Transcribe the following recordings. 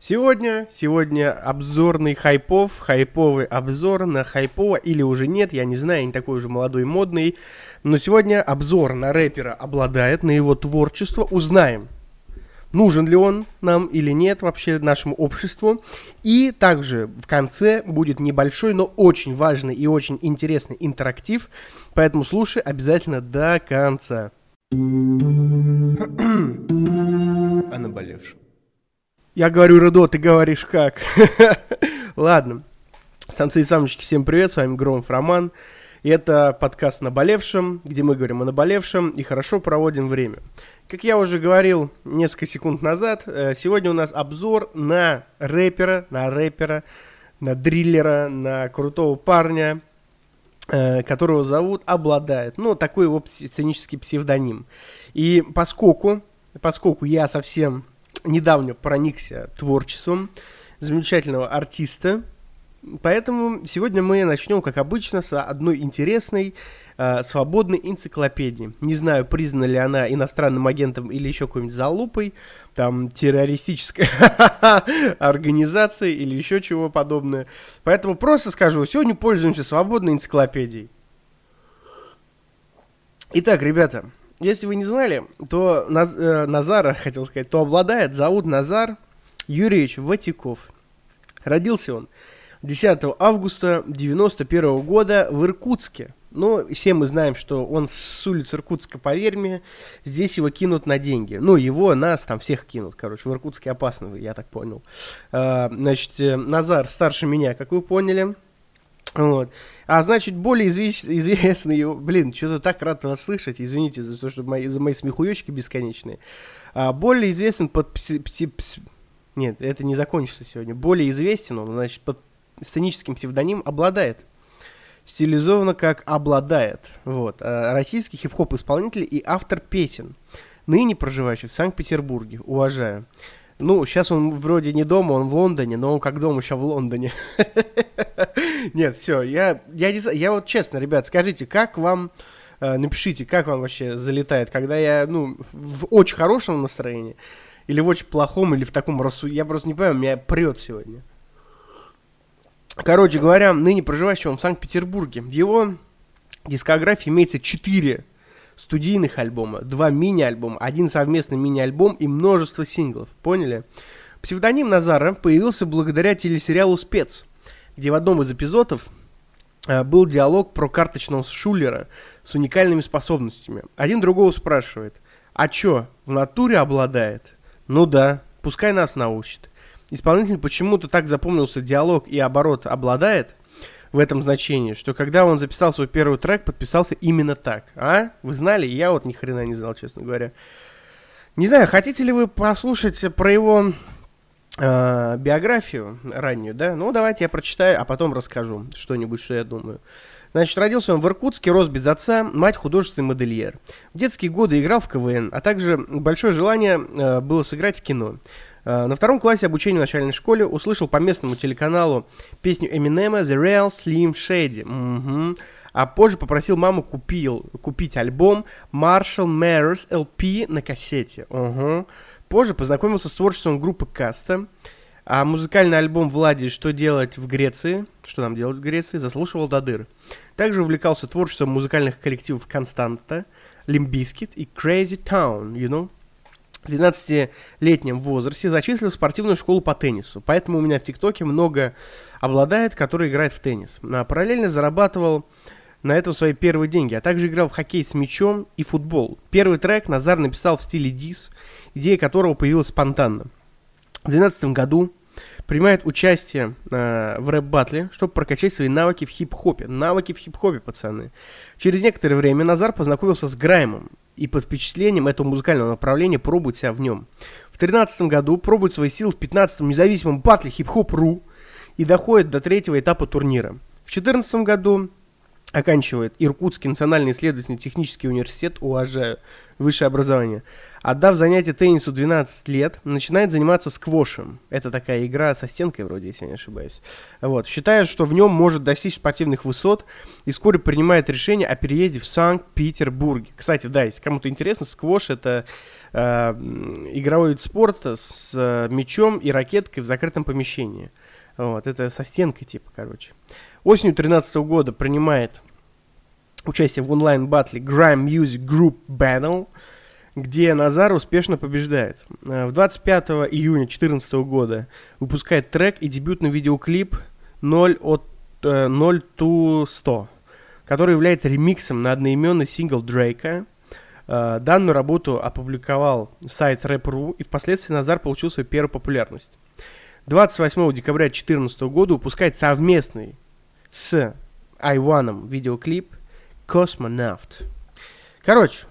Сегодня, сегодня обзорный хайпов, хайповый обзор на хайпова или уже нет, я не знаю, я не такой уже молодой модный. Но сегодня обзор на рэпера обладает, на его творчество, узнаем, нужен ли он нам или нет вообще нашему обществу. И также в конце будет небольшой, но очень важный и очень интересный интерактив, поэтому слушай обязательно до конца. О наболевшем. Я говорю Рудо, ты говоришь как. Ладно. Самцы и самочки, всем привет, с вами Громов Роман. И это подкаст «Наболевшем», где мы говорим о наболевшем и хорошо проводим время. Как я уже говорил несколько секунд назад, э, сегодня у нас обзор на рэпера, на рэпера, на дриллера, на крутого парня, э, которого зовут Обладает. Ну, такой его сценический псевдоним. И поскольку, поскольку я совсем недавно проникся творчеством замечательного артиста. Поэтому сегодня мы начнем, как обычно, с одной интересной э, свободной энциклопедии. Не знаю, признана ли она иностранным агентом или еще какой-нибудь залупой, там, террористической организацией или еще чего подобное. Поэтому просто скажу, сегодня пользуемся свободной энциклопедией. Итак, ребята, если вы не знали, то Наз, э, Назара, хотел сказать, то обладает, зовут Назар Юрьевич Ватиков. Родился он 10 августа 91 года в Иркутске. Ну, все мы знаем, что он с улицы Иркутска, поверь мне, здесь его кинут на деньги. Ну, его, нас, там всех кинут, короче, в Иркутске опасно, я так понял. А, значит, э, Назар старше меня, как вы поняли, вот. А значит, более извеч... известный, блин, что-то так рад вас слышать, извините за то, что мои, за мои смехуечки бесконечные. А, более известен под пси... Пси... Пси... Нет, это не закончится сегодня. Более известен он, значит, под сценическим псевдоним обладает. Стилизовано как обладает. Вот. А, российский хип-хоп исполнитель и автор песен. Ныне проживающий в Санкт-Петербурге. Уважаю. Ну, сейчас он вроде не дома, он в Лондоне, но он как дома еще в Лондоне. Нет, все, я, я, не, я вот честно, ребят, скажите, как вам, э, напишите, как вам вообще залетает, когда я, ну, в очень хорошем настроении, или в очень плохом, или в таком рассу... Я просто не понимаю, меня прет сегодня. Короче говоря, ныне проживающий он в Санкт-Петербурге. В его дискографии имеется 4 студийных альбома, два мини-альбома, один совместный мини-альбом и множество синглов. Поняли? Псевдоним Назара появился благодаря телесериалу «Спец», где в одном из эпизодов э, был диалог про карточного шулера с уникальными способностями. Один другого спрашивает, а чё, в натуре обладает? Ну да, пускай нас научит. Исполнитель почему-то так запомнился диалог и оборот обладает, в этом значении, что когда он записал свой первый трек, подписался именно так. А? Вы знали? Я вот ни хрена не знал, честно говоря. Не знаю, хотите ли вы послушать про его э, биографию раннюю, да? Ну, давайте я прочитаю, а потом расскажу что-нибудь, что я думаю. Значит, родился он в Иркутске, рос без отца, мать художественный модельер. В детские годы играл в КВН, а также большое желание э, было сыграть в кино. Э, на втором классе обучения в начальной школе услышал по местному телеканалу песню Эминема The Real Slim Shady. Угу. А позже попросил маму купил, купить альбом Marshall Mathers LP на кассете. Угу. Позже познакомился с творчеством группы Каста. А музыкальный альбом Влади «Что делать в Греции?» Что нам делать в Греции? Заслушивал до дыр. Также увлекался творчеством музыкальных коллективов Константа, Limp Bizkit и Crazy Town, you know? В 12-летнем возрасте зачислил в спортивную школу по теннису. Поэтому у меня в ТикТоке много Obladaet, который играет в теннис. А параллельно зарабатывал на этом свои первые деньги, а также играл в хоккей с мячом и футбол. Первый трек Назар написал в стиле дис, идея которого появилась спонтанно. В 2012 году принимает участие э, в рэп-батле, чтобы прокачать свои навыки в хип-хопе. Навыки в хип-хопе, пацаны. Через некоторое время Назар познакомился с Граймом и под впечатлением этого музыкального направления пробует себя в нем. В 2013 году пробует свои силы в 15-м независимом батле хип-хоп.ру и доходит до третьего этапа турнира. В 2014 году оканчивает Иркутский национальный исследовательный технический университет, уважаю, высшее образование. Отдав занятие теннису 12 лет, начинает заниматься сквошем. Это такая игра со стенкой вроде, если я не ошибаюсь. Вот. Считает, что в нем может достичь спортивных высот и вскоре принимает решение о переезде в Санкт-Петербурге. Кстати, да, если кому-то интересно, сквош это э, игровой вид спорта с э, мячом и ракеткой в закрытом помещении. Вот, это со стенкой типа, короче. Осенью 2013 года принимает участие в онлайн-батле Grime Music Group Battle, где Назар успешно побеждает. Э, в 25 июня 2014 года выпускает трек и дебютный видеоклип 0 от 0 э, to 100, который является ремиксом на одноименный сингл Дрейка. Э, данную работу опубликовал сайт Rap.ru, и впоследствии Назар получил свою первую популярность. 28 декабря 2014 года выпускает совместный с Айваном видеоклип Космонавт. Короче,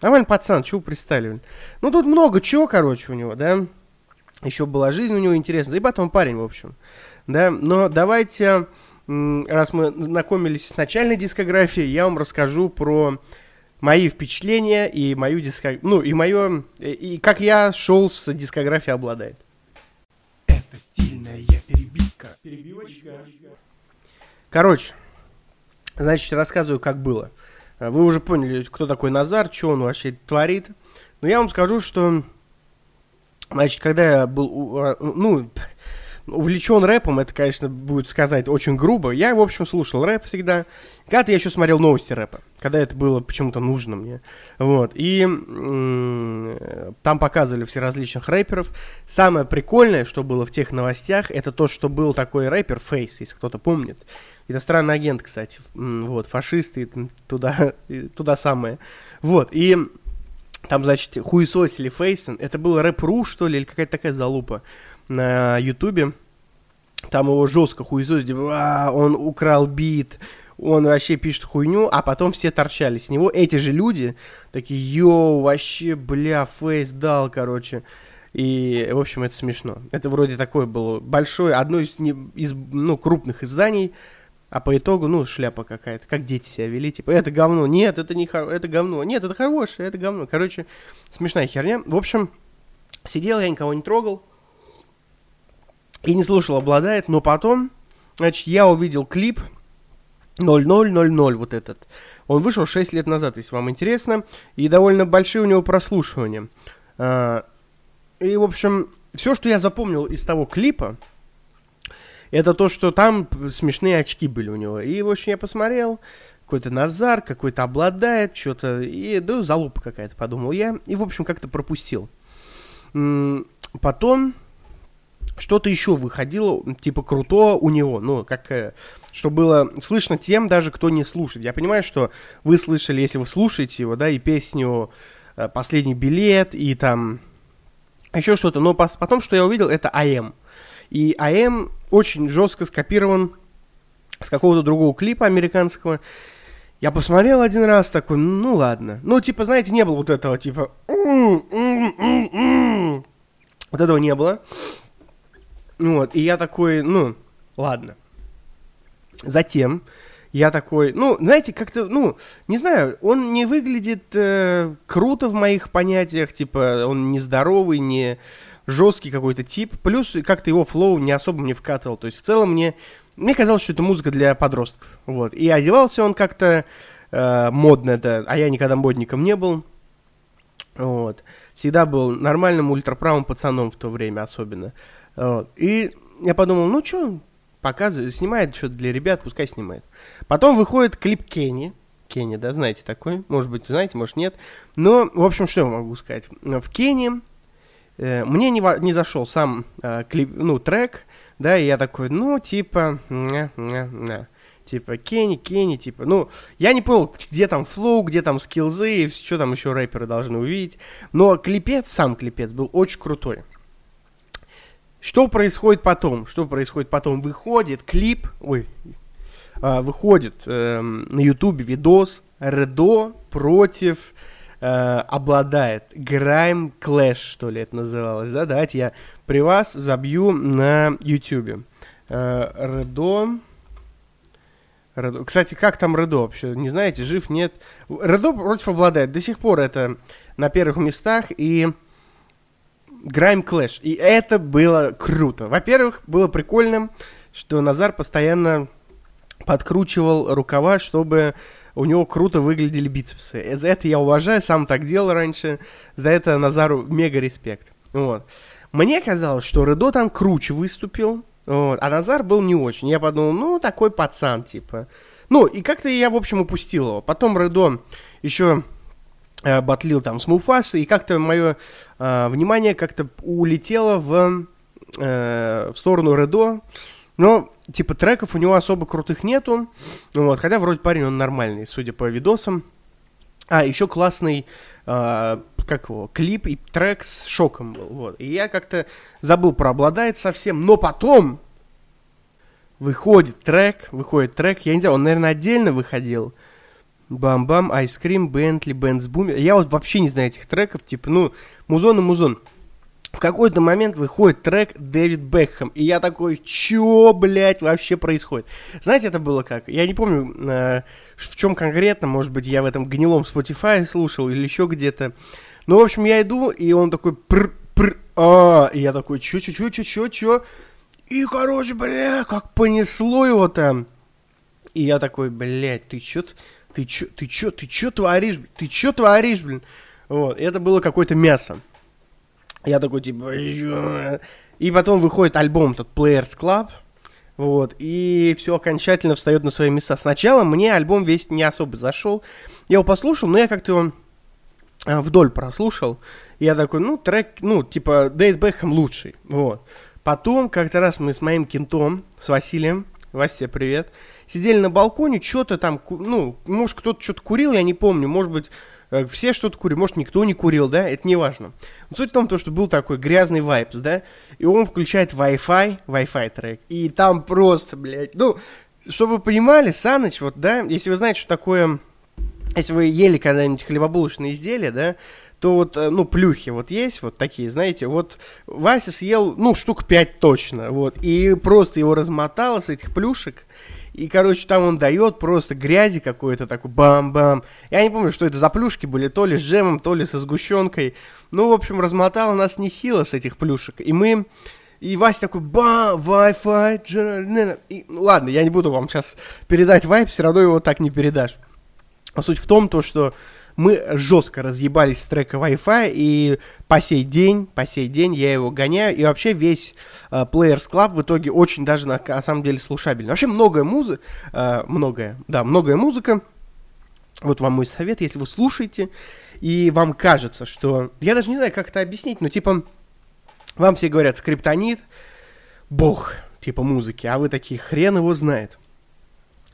нормальный пацан, чего представили? Ну, тут много чего, короче, у него, да? Еще была жизнь у него интересная. Заебат он парень, в общем. Да, но давайте, раз мы знакомились с начальной дискографией, я вам расскажу про мои впечатления и мою дискографию, ну, и мое, и как я шел с дискографией обладает. Это стильная перебивка. Перебивочка. Короче, значит, рассказываю, как было. Э, вы уже поняли, кто такой Назар, что он вообще творит. Но я вам скажу, что, значит, когда я был, а, ну, увлечен рэпом, это, конечно, будет сказать очень грубо. Я, в общем, слушал рэп всегда. Когда-то я еще смотрел новости рэпа, когда это было почему-то нужно мне. Вот. И м- там показывали все различных рэперов. Самое прикольное, что было в тех новостях, это то, что был такой рэпер Фейс, если кто-то помнит. Иностранный агент, кстати, вот, фашисты, туда, туда самое. Вот, и там, значит, хуесосили Фейсон, это был рэп.ру, что ли, или какая-то такая залупа на Ютубе. Там его жестко хуесосили, типа, а, он украл бит, он вообще пишет хуйню, а потом все торчали с него. Эти же люди такие, йоу, вообще, бля, Фейс дал, короче. И, в общем, это смешно. Это вроде такое было большое, одно из, не, из ну, крупных изданий, а по итогу, ну, шляпа какая-то. Как дети себя вели, типа, это говно, нет, это не хор... это говно, нет, это хорошее, это говно. Короче, смешная херня. В общем, сидел, я никого не трогал. И не слушал, обладает, но потом, значит, я увидел клип 0000, вот этот. Он вышел 6 лет назад, если вам интересно, и довольно большие у него прослушивания. А, и, в общем, все, что я запомнил из того клипа, это то, что там смешные очки были у него. И, в общем, я посмотрел, какой-то Назар, какой-то обладает, что-то, и, да, залупа какая-то, подумал я, и, в общем, как-то пропустил. Потом что-то еще выходило, типа, круто у него, ну, как, э, что было слышно тем, даже кто не слушает. Я понимаю, что вы слышали, если вы слушаете его, да, и песню э, «Последний билет», и там еще что-то, но потом, что я увидел, это АМ. И АМ очень жестко скопирован с какого-то другого клипа американского. Я посмотрел один раз, такой, ну ладно. Ну, типа, знаете, не было вот этого, типа... Вот этого не было. Вот, и я такой, ну, ладно. Затем я такой, ну, знаете, как-то, ну, не знаю, он не выглядит э, круто в моих понятиях, типа, он не здоровый, не жесткий какой-то тип, плюс как-то его флоу не особо мне вкатывал, то есть в целом мне, мне казалось, что это музыка для подростков, вот, и одевался он как-то э, модно, это, а я никогда модником не был, вот, всегда был нормальным ультраправым пацаном в то время особенно, вот, и я подумал, ну что, показывает, снимает что-то для ребят, пускай снимает. Потом выходит клип Кенни, Кенни, да, знаете такой, может быть, знаете, может нет, но, в общем, что я могу сказать, в Кенни Э, мне не, не зашел сам э, клип, ну, трек, да, и я такой, ну, типа, не, не, не. Типа, Кенни, Кенни, типа, ну, я не понял, где там флоу, где там скилзы, что там еще рэперы должны увидеть. Но клипец, сам клипец был очень крутой. Что происходит потом? Что происходит потом? Выходит клип, ой, э, выходит э, на ютубе видос Редо против э, обладает. Grime Clash, что ли, это называлось, да? Давайте я при вас забью на YouTube. Э, Редо Редо. Кстати, как там Редо вообще? Не знаете, жив, нет? Редо против обладает. До сих пор это на первых местах. И Грайм Клэш. И это было круто. Во-первых, было прикольно, что Назар постоянно подкручивал рукава, чтобы у него круто выглядели бицепсы. За это я уважаю, сам так делал раньше. За это Назару мега респект. Вот. Мне казалось, что Редо там круче выступил, вот, а Назар был не очень. Я подумал, ну, такой пацан, типа. Ну, и как-то я, в общем, упустил его. Потом Редо еще э, батлил там с Муфасой, и как-то мое э, внимание как-то улетело в, э, в сторону Редо. Но, типа, треков у него особо крутых нету. Вот, хотя вроде парень он нормальный, судя по видосам. А, еще классный, э, как его, клип и трек с шоком был. Вот. И я как-то забыл про обладает совсем. Но потом выходит трек, выходит трек. Я не знаю, он, наверное, отдельно выходил. Бам-бам, Cream, Bentley, Benz Boom. Я вот вообще не знаю этих треков. Типа, ну, музон и музон в какой-то момент выходит трек Дэвид Бекхэм, и я такой, чё, блядь, вообще происходит? Знаете, это было как? Я не помню, э, в чем конкретно, может быть, я в этом гнилом Spotify слушал или еще где-то. Ну, в общем, я иду, и он такой, пр, пр, а, и я такой, чё, чё, чё, чё, чё, чё? И, короче, бля, как понесло его там. И я такой, блядь, ты чё, ты чё, ты чё, ты чё творишь, ты чё творишь, блин? Вот, это было какое-то мясо. Я такой, типа, и потом выходит альбом, тот Players Club, вот, и все окончательно встает на свои места. Сначала мне альбом весь не особо зашел. Я его послушал, но я как-то его а, вдоль прослушал. Я такой, ну, трек, ну, типа, David Beckham лучший, вот. Потом как-то раз мы с моим кентом, с Василием, Вася, привет, сидели на балконе, что-то там, ну, может, кто-то что-то курил, я не помню, может быть, Э, все что-то курили, может, никто не курил, да, это не важно. Но суть в том, что был такой грязный vibes, да, и он включает Wi-Fi, Wi-Fi трек, и там просто, блядь, ну, чтобы вы понимали, Саныч, вот, да, если вы знаете, что такое, если вы ели когда-нибудь хлебобулочные изделия, да, то вот, э, ну, плюхи вот есть, вот такие, знаете, вот Вася съел, ну, штук пять точно, вот, и просто его размотало с этих плюшек, и, короче, там он дает просто грязи какой-то такой, бам-бам. Я не помню, что это за плюшки были, то ли с джемом, то ли со сгущенкой. Ну, в общем, размотало нас нехило с этих плюшек. И мы... И Вася такой, ба, Wi-Fi, и, ну, ладно, я не буду вам сейчас передать вайп, все равно его так не передашь. А суть в том, то, что мы жестко разъебались с трека Wi-Fi, и по сей день, по сей день я его гоняю, и вообще весь uh, Players Club в итоге очень даже на, на самом деле слушабельный. Вообще многое музыка, uh, многое, да, многое музыка, вот вам мой совет, если вы слушаете, и вам кажется, что, я даже не знаю, как это объяснить, но типа, вам все говорят, скриптонит, бог, типа музыки, а вы такие, хрен его знает.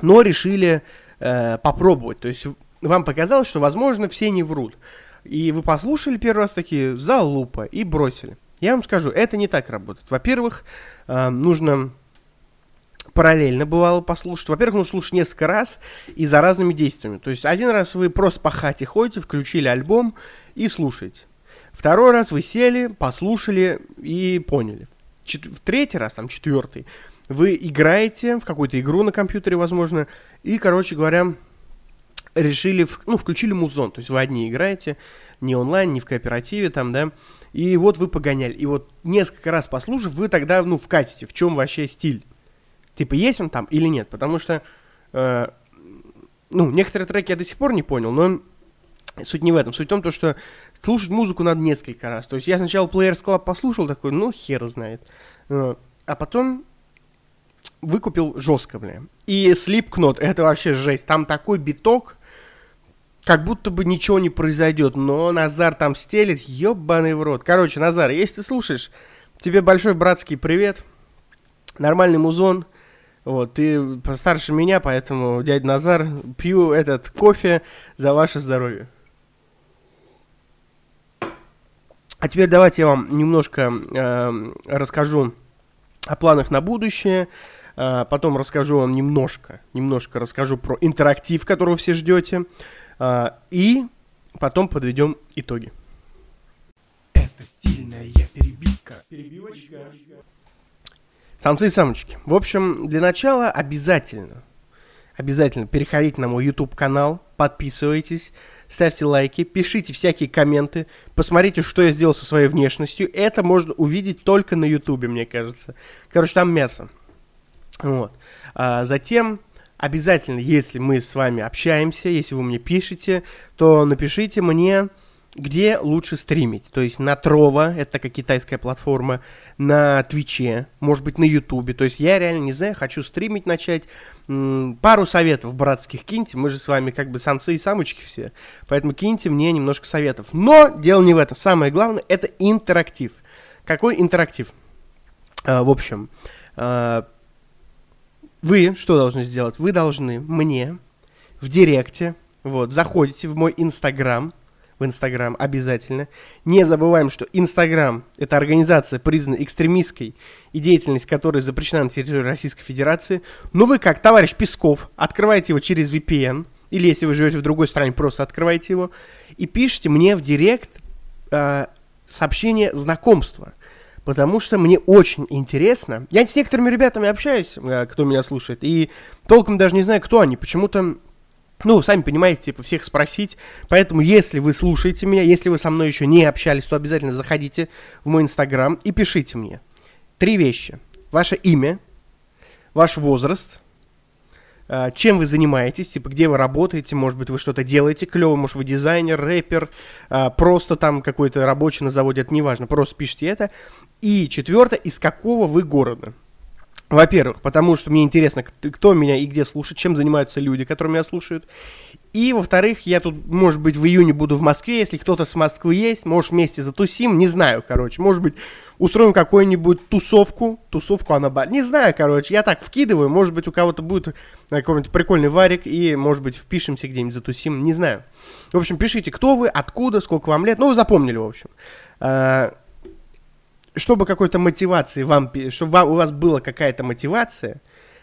Но решили э, попробовать, то есть вам показалось, что, возможно, все не врут. И вы послушали первый раз такие залупа и бросили. Я вам скажу, это не так работает. Во-первых, э, нужно параллельно бывало послушать. Во-первых, нужно слушать несколько раз и за разными действиями. То есть один раз вы просто по хате ходите, включили альбом и слушаете. Второй раз вы сели, послушали и поняли. Чет- в третий раз, там четвертый, вы играете в какую-то игру на компьютере, возможно, и, короче говоря, решили, ну, включили музон, то есть вы одни играете, не онлайн, не в кооперативе там, да, и вот вы погоняли, и вот несколько раз послушав, вы тогда, ну, вкатите, в чем вообще стиль, типа, есть он там или нет, потому что, э, ну, некоторые треки я до сих пор не понял, но суть не в этом, суть в том, то, что слушать музыку надо несколько раз, то есть я сначала Players Club послушал, такой, ну, хер знает, э, а потом выкупил жестко, бля. И Slipknot, это вообще жесть. Там такой биток, как будто бы ничего не произойдет, но Назар там стелит, ебаный в рот. Короче, Назар, если ты слушаешь, тебе большой братский привет, нормальный музон, вот, ты постарше меня, поэтому, дядя Назар, пью этот кофе за ваше здоровье. А теперь давайте я вам немножко э, расскажу о планах на будущее. Э, потом расскажу вам немножко, немножко расскажу про интерактив, которого все ждете. А, и потом подведем итоги. Это стильная перебивка. Перебивочка. Самцы и самочки. В общем, для начала обязательно, обязательно переходите на мой YouTube канал, подписывайтесь, ставьте лайки, пишите всякие комменты, посмотрите, что я сделал со своей внешностью. Это можно увидеть только на YouTube, мне кажется. Короче, там мясо. Вот. А затем обязательно, если мы с вами общаемся, если вы мне пишете, то напишите мне где лучше стримить? То есть на Трова, это такая китайская платформа, на Твиче, может быть на Ютубе. То есть я реально не знаю, хочу стримить начать. пару советов братских киньте, мы же с вами как бы самцы и самочки все. Поэтому киньте мне немножко советов. Но дело не в этом. Самое главное, это интерактив. Какой интерактив? А, в общем, а, вы что должны сделать? Вы должны мне в директе, вот, заходите в мой инстаграм, в Инстаграм обязательно. Не забываем, что Инстаграм – это организация, признана экстремистской и деятельность которой запрещена на территории Российской Федерации. Но вы, как товарищ Песков, открываете его через VPN, или если вы живете в другой стране, просто открывайте его, и пишите мне в директ э, сообщение знакомства. Потому что мне очень интересно. Я с некоторыми ребятами общаюсь, э, кто меня слушает, и толком даже не знаю, кто они. Почему-то ну, сами понимаете, типа, всех спросить. Поэтому, если вы слушаете меня, если вы со мной еще не общались, то обязательно заходите в мой инстаграм и пишите мне. Три вещи. Ваше имя, ваш возраст, чем вы занимаетесь, типа, где вы работаете, может быть, вы что-то делаете клево, может, вы дизайнер, рэпер, а, просто там какой-то рабочий на заводе, это неважно, просто пишите это. И четвертое, из какого вы города. Во-первых, потому что мне интересно, кто меня и где слушает, чем занимаются люди, которые меня слушают. И, во-вторых, я тут, может быть, в июне буду в Москве, если кто-то с Москвы есть, может, вместе затусим, не знаю, короче. Может быть, устроим какую-нибудь тусовку, тусовку она... Не знаю, короче, я так вкидываю, может быть, у кого-то будет э, какой-нибудь прикольный варик, и, может быть, впишемся где-нибудь, затусим, не знаю. В общем, пишите, кто вы, откуда, сколько вам лет, ну, вы запомнили, в общем. Чтобы какой-то мотивации вам, чтобы у вас была какая-то мотивация,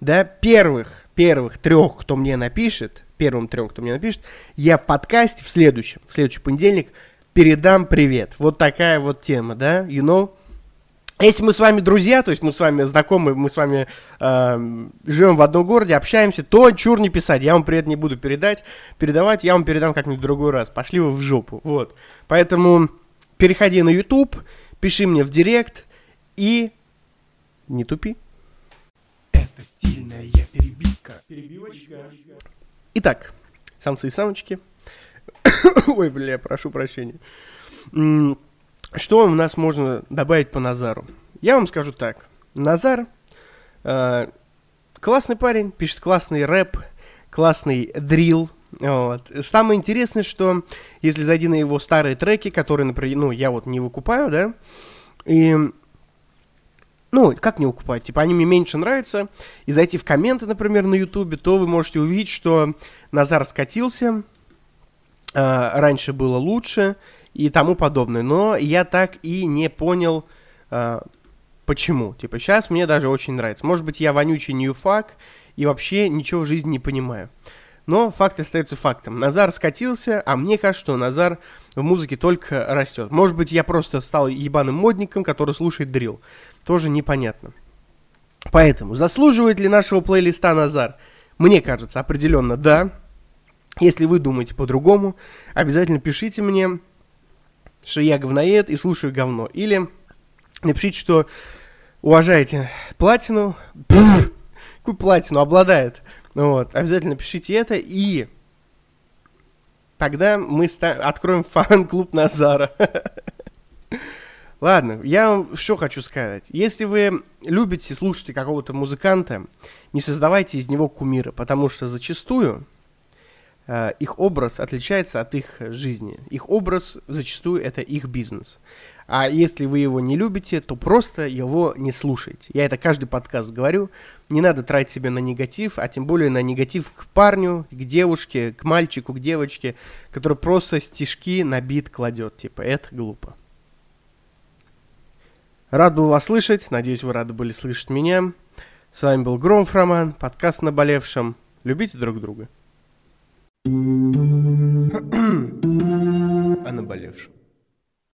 да, первых, первых трех, кто мне напишет, первым трем, кто мне напишет, я в подкасте в следующем, в следующий понедельник передам привет. Вот такая вот тема, да, you know? Если мы с вами друзья, то есть мы с вами знакомы, мы с вами э, живем в одном городе, общаемся, то чур не писать, я вам привет не буду передать, передавать, я вам передам как-нибудь в другой раз. Пошли вы в жопу, вот. Поэтому переходи на YouTube, пиши мне в директ и не тупи. Это стильная перебивка. Перебивочка. Итак, самцы и самочки. Ой, бля, прошу прощения. Что у нас можно добавить по Назару? Я вам скажу так. Назар э, классный парень, пишет классный рэп, классный дрил, вот. Самое интересное, что если зайти на его старые треки, которые, например, ну, я вот не выкупаю, да, и ну, как не выкупать? Типа, они мне меньше нравятся. И зайти в комменты, например, на Ютубе, то вы можете увидеть, что Назар скатился, э, раньше было лучше и тому подобное. Но я так и не понял, э, почему. Типа, сейчас мне даже очень нравится. Может быть, я вонючий ньюфак и вообще ничего в жизни не понимаю. Но факт остается фактом. Назар скатился, а мне кажется, что Назар в музыке только растет. Может быть, я просто стал ебаным модником, который слушает дрил. Тоже непонятно. Поэтому, заслуживает ли нашего плейлиста Назар? Мне кажется, определенно да. Если вы думаете по-другому, обязательно пишите мне, что я говноед и слушаю говно. Или напишите, что уважаете платину. Какую платину обладает вот, обязательно пишите это, и тогда мы откроем фан-клуб Назара. Ладно, я вам что хочу сказать. Если вы любите, слушать какого-то музыканта, не создавайте из него кумира, потому что зачастую их образ отличается от их жизни. Их образ зачастую это их бизнес. А если вы его не любите, то просто его не слушайте. Я это каждый подкаст говорю. Не надо тратить себя на негатив, а тем более на негатив к парню, к девушке, к мальчику, к девочке, который просто стишки на бит кладет. Типа, это глупо. Рад был вас слышать. Надеюсь, вы рады были слышать меня. С вами был Громов Роман, подкаст «Наболевшем». Любите друг друга. О наболевшем.